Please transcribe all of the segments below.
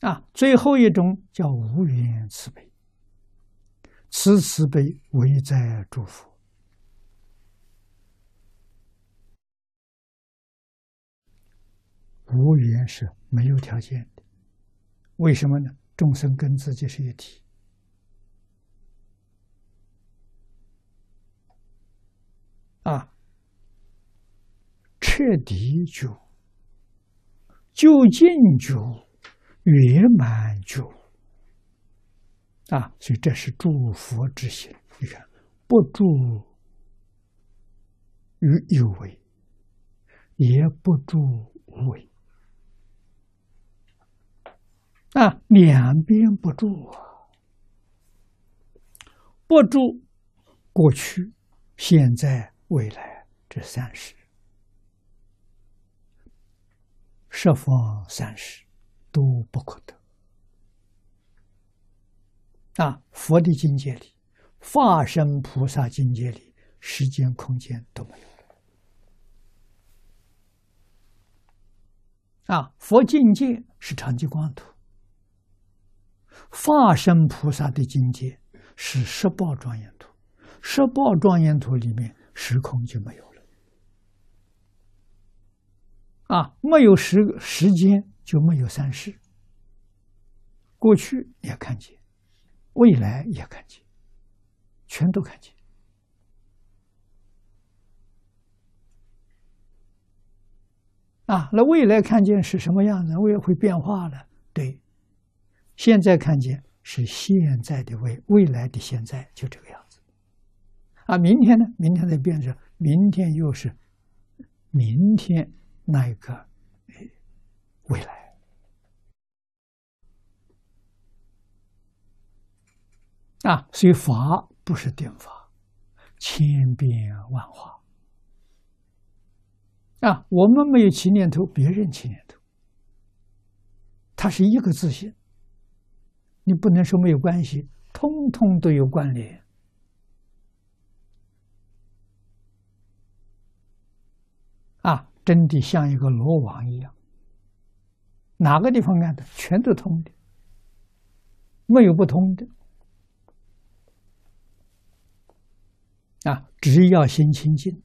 啊，最后一种叫无缘慈悲，此慈悲唯在诸佛。无缘是没有条件的，为什么呢？众生跟自己是一体，啊，彻底觉，究竟觉，圆满觉，啊，所以这是诸佛之心。你看，不住于有为，也不住无为。啊，两边不住啊，不住过去、现在、未来这三世，十方三世都不可得。啊，佛的境界里，化身菩萨境界里，时间、空间都没有了。啊，佛境界是长吉光图。化身菩萨的境界是十报庄严图，十报庄严图里面时空就没有了，啊，没有时时间就没有三世，过去也看见，未来也看见，全都看见，啊，那未来看见是什么样子？未来会变化了，对。现在看见是现在的未未来的现在就这个样子，啊，明天呢？明天再变成明天又是明天那一个未来啊，所以法不是定法，千变万化啊。我们没有起念头，别人起念头，它是一个自信。你不能说没有关系，通通都有关联啊！真的像一个罗网一样，哪个地方按的全都通的，没有不通的啊！只要心清净，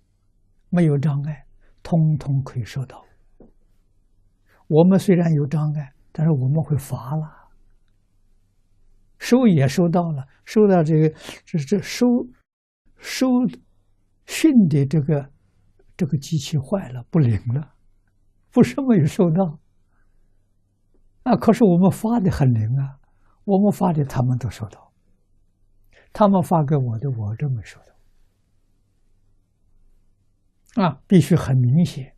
没有障碍，通通可以收到。我们虽然有障碍，但是我们会发了。收也收到了，收到这个，这这收收训的这个这个机器坏了，不灵了，不是没有收到啊。可是我们发的很灵啊，我们发的他们都收到，他们发给我的我都没收到啊，必须很明显